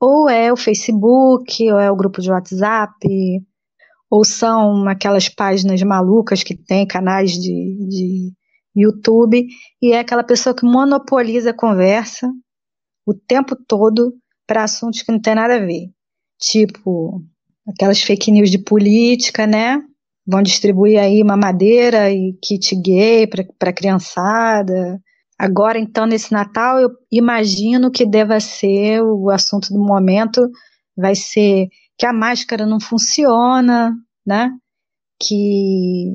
ou é o Facebook, ou é o grupo de WhatsApp, ou são aquelas páginas malucas que tem canais de, de YouTube, e é aquela pessoa que monopoliza a conversa o tempo todo para assuntos que não tem nada a ver. Tipo, aquelas fake news de política, né? Vão distribuir aí mamadeira e kit gay para criançada. Agora, então, nesse Natal, eu imagino que deva ser o assunto do momento, vai ser que a máscara não funciona, né? Que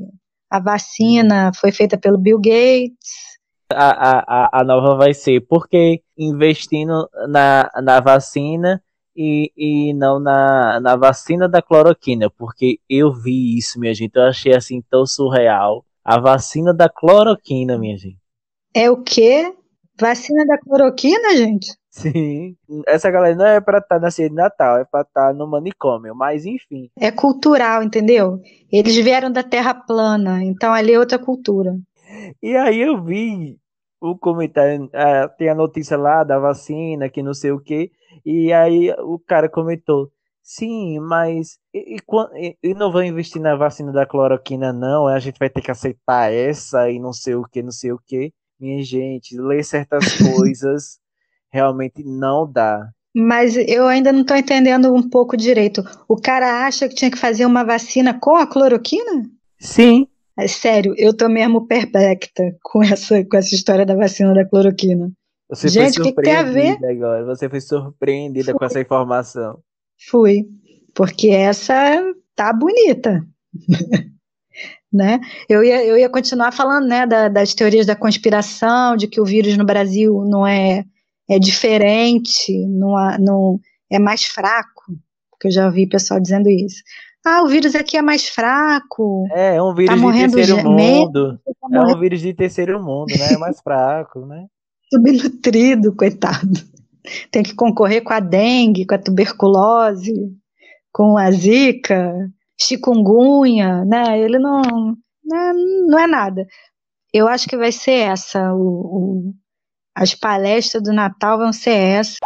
a vacina foi feita pelo Bill Gates.
A, a, a nova vai ser porque investindo na, na vacina e, e não na, na vacina da cloroquina, porque eu vi isso, minha gente, eu achei assim tão surreal. A vacina da cloroquina, minha gente.
É o quê? Vacina da cloroquina, gente?
Sim. Essa galera não é pra estar na ceia de Natal, é pra estar no manicômio, mas enfim.
É cultural, entendeu? Eles vieram da Terra plana, então ali é outra cultura.
E aí eu vi o comentário, ah, tem a notícia lá da vacina, que não sei o que, e aí o cara comentou, sim, mas e, e, e não vão investir na vacina da cloroquina não, a gente vai ter que aceitar essa e não sei o que, não sei o que. Minha gente, ler certas coisas realmente não dá.
Mas eu ainda não estou entendendo um pouco direito. O cara acha que tinha que fazer uma vacina com a cloroquina?
Sim.
É sério, eu tô mesmo perplexa com essa, com essa história da vacina da cloroquina.
Você
Gente,
foi
que, que tem a ver?
surpreendida agora. Você foi surpreendida com essa informação.
Fui, porque essa tá bonita. né? Eu ia, eu ia continuar falando né, da- das teorias da conspiração, de que o vírus no Brasil não é, é diferente, não, há- não é mais fraco, porque eu já ouvi pessoal dizendo isso. Ah, o vírus aqui é mais fraco.
É, é um vírus de
morrendo
terceiro mundo.
tá
É um vírus de terceiro mundo, né? É mais fraco, né?
subnutrido, coitado. Tem que concorrer com a dengue, com a tuberculose, com a zika, chikungunya, né? Ele não, né, não é nada. Eu acho que vai ser essa. O, o- as palestras do Natal vão ser essa.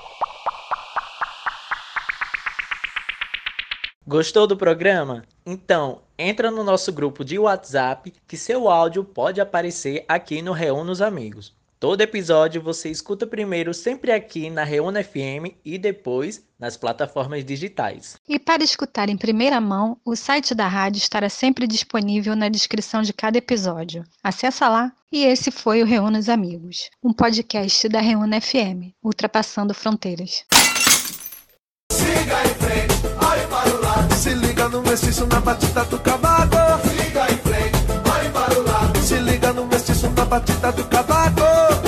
Gostou do programa? Então, entra no nosso grupo de WhatsApp que seu áudio pode aparecer aqui no Reúna os Amigos. Todo episódio você escuta primeiro sempre aqui na Reúna FM e depois nas plataformas digitais.
E para escutar em primeira mão, o site da rádio estará sempre disponível na descrição de cada episódio. Acesse lá. E esse foi o Reúna os Amigos, um podcast da Reúna FM, ultrapassando fronteiras.
Siga em frente, olhe para o lado. Se liga no mestiço na batida do cavaco. Siga em Se liga no mestiço na batida do cavaco.